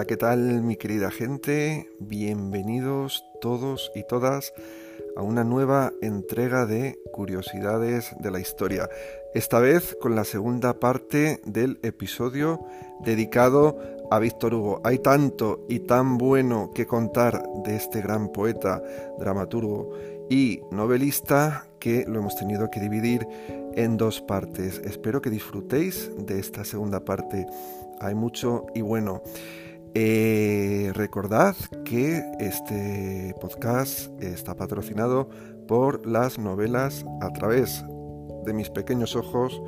Hola, ¿qué tal mi querida gente? Bienvenidos todos y todas a una nueva entrega de Curiosidades de la Historia. Esta vez con la segunda parte del episodio dedicado a Víctor Hugo. Hay tanto y tan bueno que contar de este gran poeta, dramaturgo y novelista que lo hemos tenido que dividir en dos partes. Espero que disfrutéis de esta segunda parte. Hay mucho y bueno. Eh, recordad que este podcast está patrocinado por las novelas a través de mis pequeños ojos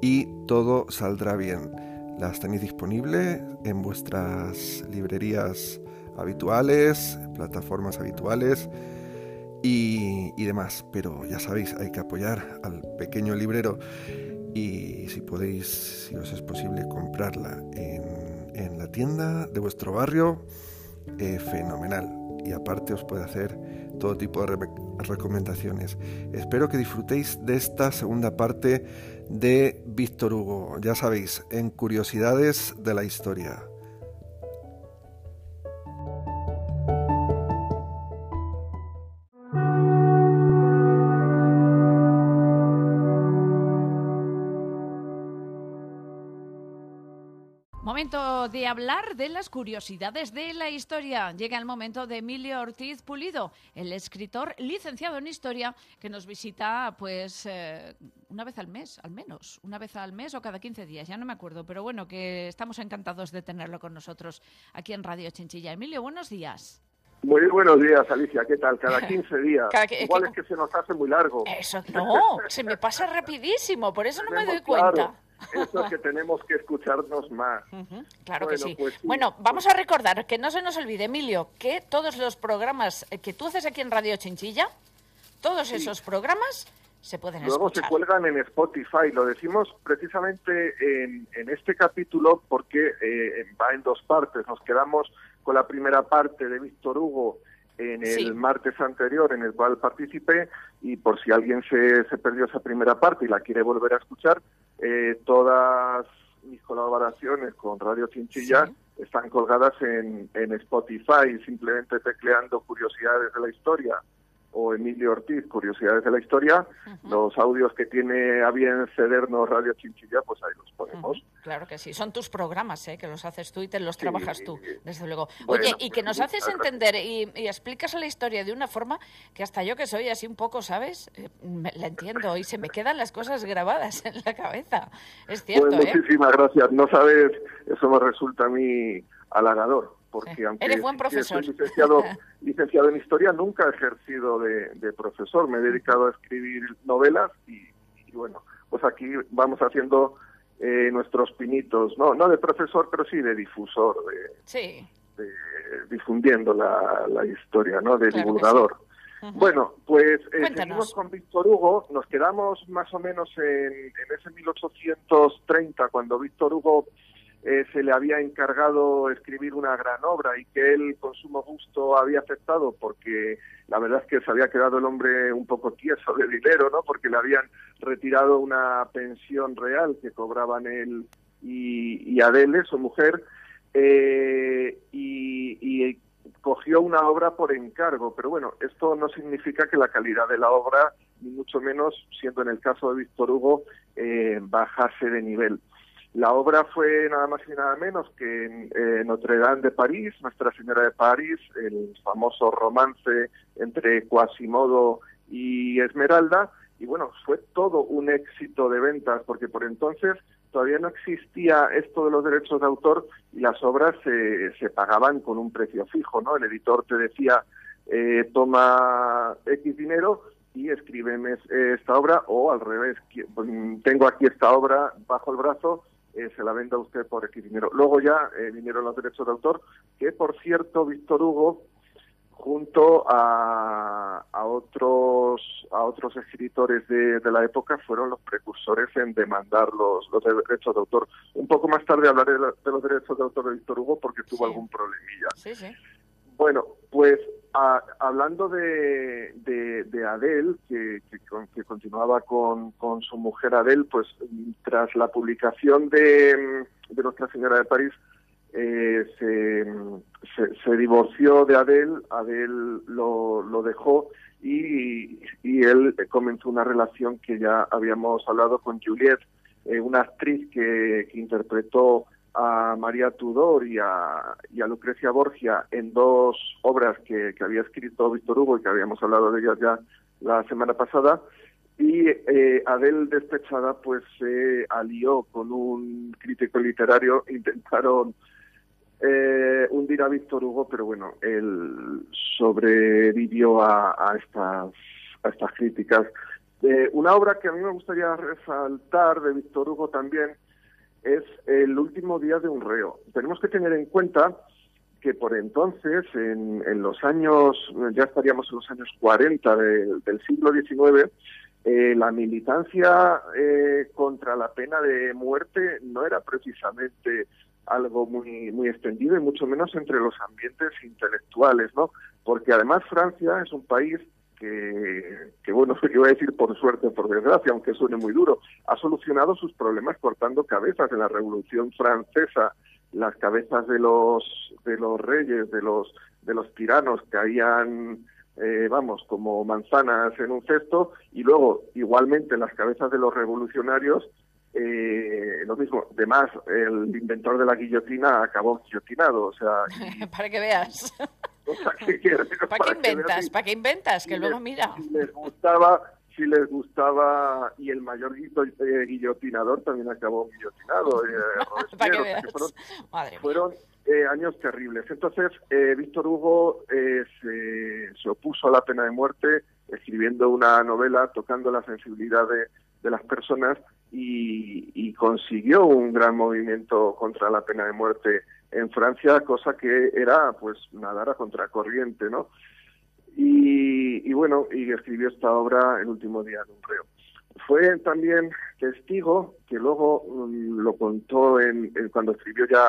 y todo saldrá bien. Las tenéis disponibles en vuestras librerías habituales, plataformas habituales y, y, demás. Pero ya sabéis, hay que apoyar al pequeño librero y si podéis, si os es posible, comprarla en de vuestro barrio, eh, fenomenal. Y aparte os puede hacer todo tipo de recomendaciones. Espero que disfrutéis de esta segunda parte de Víctor Hugo. Ya sabéis, en Curiosidades de la Historia. Momento de hablar de las curiosidades de la historia. Llega el momento de Emilio Ortiz Pulido, el escritor licenciado en historia que nos visita pues eh, una vez al mes, al menos, una vez al mes o cada 15 días, ya no me acuerdo, pero bueno, que estamos encantados de tenerlo con nosotros aquí en Radio Chinchilla. Emilio, buenos días. Muy buenos días, Alicia. ¿Qué tal? Cada 15 días. Igual es que se nos hace muy largo. Eso no, se me pasa rapidísimo, por eso no me doy cuenta. Es que tenemos que escucharnos más. Claro que pues sí. Bueno, vamos a recordar, que no se nos olvide, Emilio, que todos los programas que tú haces aquí en Radio Chinchilla, todos esos programas se pueden Luego se cuelgan en Spotify. Lo decimos precisamente en, este capítulo porque eh, va en dos partes. Nos quedamos con la primera parte de Víctor Hugo en el martes anterior en el cual participé y por si alguien se, se perdió esa primera parte y la quiere volver a escuchar, eh, todas mis colaboraciones con Radio Chinchilla están colgadas en, en Spotify, simplemente tecleando curiosidades de la historia o Emilio Ortiz, Curiosidades de la Historia, los audios que tiene a bien cedernos Radio Chinchilla, pues ahí los ponemos. Claro que sí, son tus programas, ¿eh? que los haces tú y te los trabajas tú, desde luego. Oye, y que nos haces entender y, explicas la historia de una forma que hasta yo que soy así un poco, ¿sabes? Eh, la entiendo y se me quedan las cosas grabadas en la cabeza. Es cierto, pues muchísimas gracias. No sabes, eso me resulta a mí halagador porque aunque Eres buen profesor. soy licenciado, licenciado en historia, nunca he ejercido de, profesor, me he dedicado a escribir novelas y, bueno, pues aquí vamos haciendo eh, nuestros pinitos, no no de profesor, pero sí de difusor, de, sí. difundiendo la, la, historia, ¿no? De divulgador. Bueno, pues eh, seguimos con Víctor Hugo, nos quedamos más o menos en, en ese 1830, cuando Víctor Hugo eh, se le había encargado escribir una gran obra y que él con sumo gusto había aceptado porque la verdad es que se había quedado el hombre un poco tieso de dinero, ¿no? Porque le habían retirado una pensión real que cobraban él y, Adele, su mujer, eh, y, cogió una obra por encargo. Pero bueno, esto no significa que la calidad de la obra, ni mucho menos, siendo en el caso de Víctor Hugo, eh, bajase de nivel. La obra fue nada más y nada menos que en eh, Notre Dame de París, Nuestra Señora de París, el famoso romance entre Quasimodo y Esmeralda, y bueno, fue todo un éxito de ventas, porque por entonces todavía no existía esto de los derechos de autor y las obras se, se pagaban con un precio fijo, ¿no? El editor te decía, eh, toma X dinero y escríbeme esta obra, o al revés, tengo aquí esta obra bajo el brazo, eh, se la venda usted por X dinero. Luego ya eh, vinieron los derechos de autor, que por cierto, Víctor Hugo, junto a, a otros a otros escritores de, de, la época, fueron los precursores en demandar los, los derechos de autor. Un poco más tarde hablaré de, los derechos de autor de Víctor Hugo porque tuvo algún problemilla. Sí, sí. Bueno, pues hablando de, de, de Adele, que, continuaba con, su mujer Adele, pues tras la publicación de, Nuestra Señora de París, eh, se, se, divorció de Adele, Adele lo, lo dejó y, y, él comenzó una relación que ya habíamos hablado con Juliette, eh, una actriz que, que, interpretó a María Tudor y a, y Lucrecia Borgia en dos obras que, había escrito Víctor Hugo y que habíamos hablado de ellas ya la semana pasada. Y eh, Adele despechada pues se alió con un crítico literario, intentaron eh, hundir a Víctor Hugo, pero bueno, él sobrevivió a, a estas, a estas críticas. Eh, una obra que a mí me gustaría resaltar de Víctor Hugo también es El último día de un reo. Tenemos que tener en cuenta que por entonces, en, en los años, ya estaríamos en los años 40 del siglo XIX, eh, la militancia eh, contra la pena de muerte no era precisamente algo muy muy extendido y mucho menos entre los ambientes intelectuales, ¿no? Porque además Francia es un país que, que bueno, que iba a decir por suerte o por desgracia, aunque suene muy duro, ha solucionado sus problemas cortando cabezas en la Revolución Francesa, las cabezas de los de los reyes, de los de los tiranos caían eh, vamos, como manzanas en un cesto, y luego, igualmente, las cabezas de los revolucionarios eh, lo mismo, además, el inventor de la guillotina acabó guillotinado, o sea... para que veas. ¿Para, qué inventas? ¿Para qué inventas? Que luego mira. Si les gustaba, si les gustaba, y el mayor eh, guillotinador también acabó guillotinado. Eh, ¿Para qué? Fueron, eh, años terribles. Entonces, eh, Víctor Hugo eh, se, se, opuso a la pena de muerte, escribiendo una novela tocando la sensibilidad de, de las personas y, consiguió un gran movimiento contra la pena de muerte en Francia, cosa que era pues nadar a contracorriente, ¿no? Y, bueno, y escribió esta obra el último día de un reo. Fue también testigo, que luego mm, lo contó en, cuando escribió ya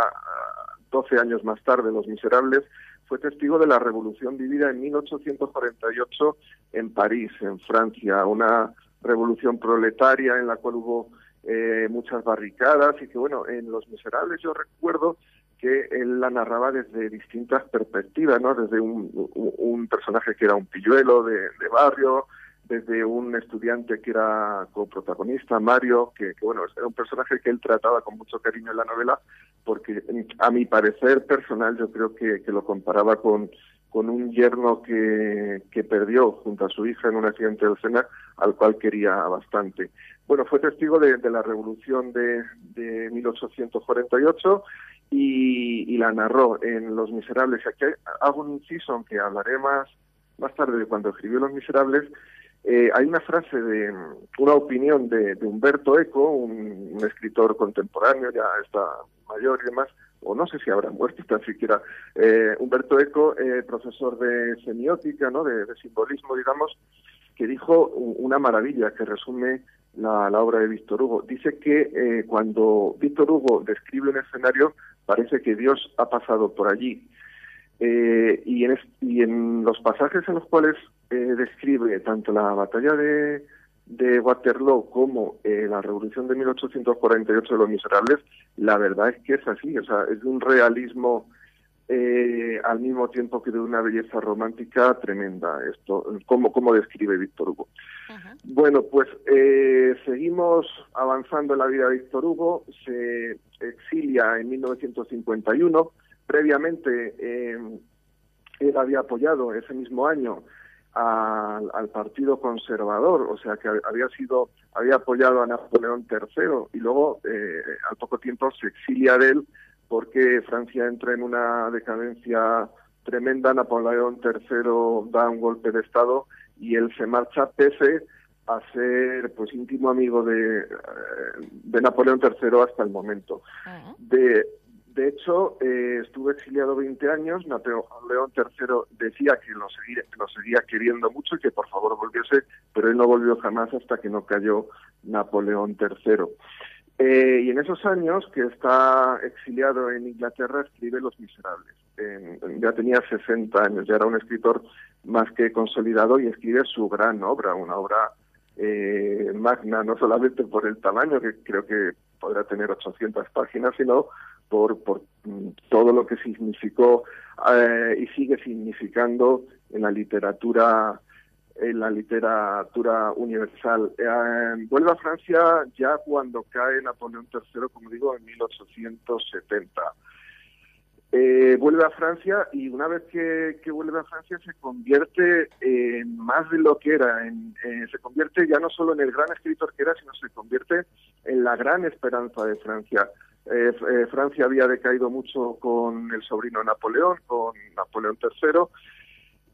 12 ah, años más tarde Los Miserables, fue testigo de la revolución vivida en 1848 en París, en Francia, una revolución proletaria en la cual hubo eh, muchas barricadas y que bueno, en Los Miserables yo recuerdo que él la narraba desde distintas perspectivas, ¿no? Desde un, un personaje que era un pilluelo de, barrio, desde un estudiante que era coprotagonista, Mario, que, que, bueno, era un personaje que él trataba con mucho cariño en la novela, porque a mi parecer personal yo creo que, que lo comparaba con, con un yerno que, que perdió junto a su hija en un accidente del Sena, al cual quería bastante. Bueno, fue testigo de, la revolución de, de 1848 y, la narró en Los Miserables. Aquí hago un inciso, aunque hablaré más, más tarde de cuando escribió Los Miserables. Eh, hay una frase de una opinión de, de Humberto Eco, un, escritor contemporáneo, ya está mayor y demás, o no sé si habrá muerto tan siquiera, eh, Humberto Eco, eh, profesor de semiótica, ¿no? De, simbolismo, digamos, que dijo una maravilla que resume la, la obra de Víctor Hugo. Dice que eh, cuando Víctor Hugo describe un escenario, parece que Dios ha pasado por allí. Eh, y, en y en los pasajes en los cuales eh, describe tanto la batalla de, de Waterloo como eh, la revolución de 1848 de los miserables, la verdad es que es así, o sea, es de un realismo eh, al mismo tiempo que de una belleza romántica tremenda. Esto, como, como describe Víctor Hugo. Bueno, pues eh, seguimos avanzando en la vida de Víctor Hugo. Se exilia en 1951. Previamente, eh, él había apoyado ese mismo año al, al, Partido Conservador, o sea que había sido, había apoyado a Napoleón III y luego eh, al poco tiempo se exilia de él porque Francia entra en una decadencia tremenda, Napoleón III da un golpe de Estado y él se marcha pese a ser pues íntimo amigo de, eh, de Napoleón III hasta el momento. De, de hecho, eh, estuve exiliado 20 años, Napoleón III decía que lo, seguía, lo seguía queriendo mucho y que por favor volviese, pero él no volvió jamás hasta que no cayó Napoleón III. Eh, y en esos años que está exiliado en Inglaterra escribe Los Miserables. ya tenía 60 años, ya era un escritor más que consolidado y escribe su gran obra, una obra eh, magna, no solamente por el tamaño, que creo que podrá tener 800 páginas, sino por, por mm, todo lo que significó eh, y sigue significando en la literatura en la literatura universal. Eh, vuelve a Francia ya cuando cae Napoleón III, como digo, en 1870. Eh, vuelve a Francia y una vez que, vuelve a Francia se convierte en más de lo que era, en, se convierte ya no solo en el gran escritor que era, sino se convierte en la gran esperanza de Francia. Eh, eh, Francia había decaído mucho con el sobrino Napoleón, con Napoleón III,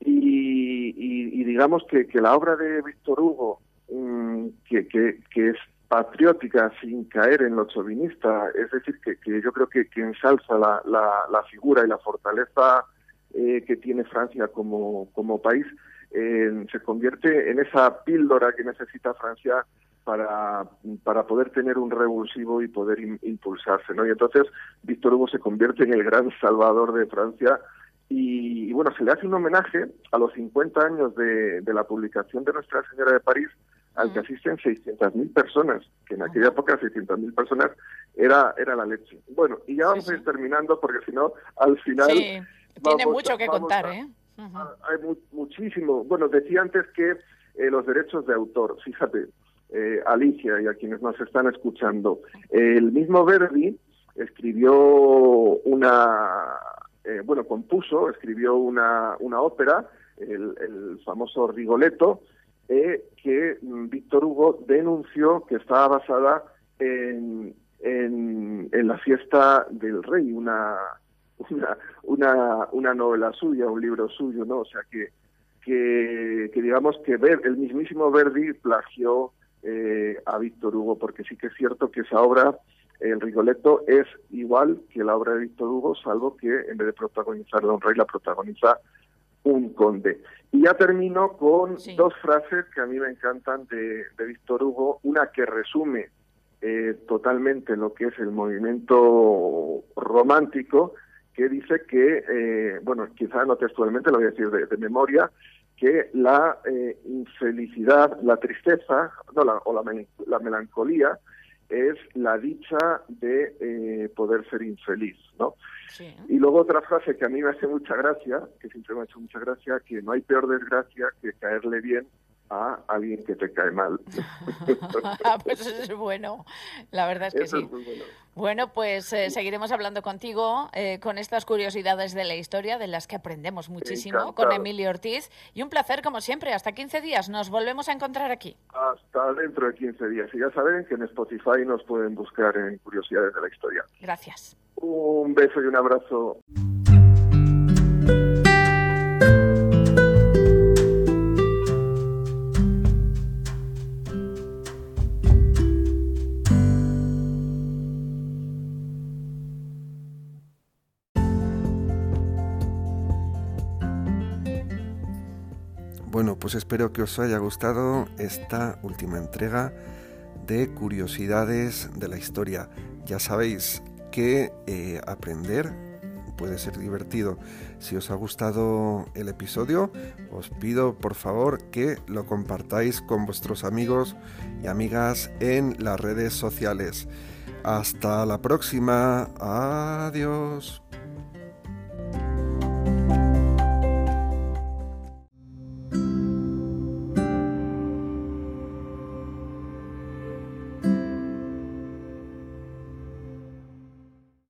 y, digamos que, la obra de Víctor Hugo, mm, que, que, es patriótica sin caer en lo chauvinista, es decir, que, yo creo que, que ensalza la, la, figura y la fortaleza eh, que tiene Francia como, país, se convierte en esa píldora que necesita Francia para, para poder tener un revulsivo y poder impulsarse, ¿no? Y entonces Víctor Hugo se convierte en el gran salvador de Francia y, bueno, se le hace un homenaje a los 50 años de, de la publicación de Nuestra Señora de París al que asisten 600.000 personas, que en aquella época 600.000 personas era, era la leche. Bueno, y ya vamos a ir terminando porque si no, al final... Sí, tiene mucho que contar, ¿eh? Hay muchísimo. Bueno, decía antes que eh, los derechos de autor, fíjate, eh, Alicia y a quienes nos están escuchando, el mismo Verdi escribió una, eh, bueno, compuso, escribió una, una ópera, el, famoso Rigoletto, eh, que mm, Víctor Hugo denunció que estaba basada en, en, la fiesta del rey, una, una, una, una novela suya, un libro suyo, ¿no? O sea que, que, que digamos que ver, el mismísimo Verdi plagió eh, a Víctor Hugo, porque sí que es cierto que esa obra, el Rigoletto, es igual que la obra de Víctor Hugo, salvo que en vez de protagonizar a un rey, la protagoniza un conde. Y ya termino con dos frases que a mí me encantan de, Víctor Hugo, una que resume eh, totalmente lo que es el movimiento romántico, que dice que, eh, bueno, quizá no textualmente, lo voy a decir de, memoria, que la eh, infelicidad, la tristeza no, la, o la, la melancolía es la dicha de eh, poder ser infeliz, ¿no? Y luego otra frase que a mí me hace mucha gracia, que siempre me ha hecho mucha gracia, que no hay peor desgracia que caerle bien a alguien que te cae mal. pues eso es bueno, la verdad es que sí. bueno. pues eh, seguiremos hablando contigo eh, con estas curiosidades de la historia, de las que aprendemos muchísimo, con Emilio Ortiz. Y un placer, como siempre, hasta 15 días. Nos volvemos a encontrar aquí. Hasta dentro de 15 días. Y ya saben que en Spotify nos pueden buscar en Curiosidades de la Historia. Gracias. Un beso y un abrazo. Pues espero que os haya gustado esta última entrega de curiosidades de la historia. Ya sabéis que eh, aprender puede ser divertido. Si os ha gustado el episodio, os pido por favor que lo compartáis con vuestros amigos y amigas en las redes sociales. Hasta la próxima. Adiós.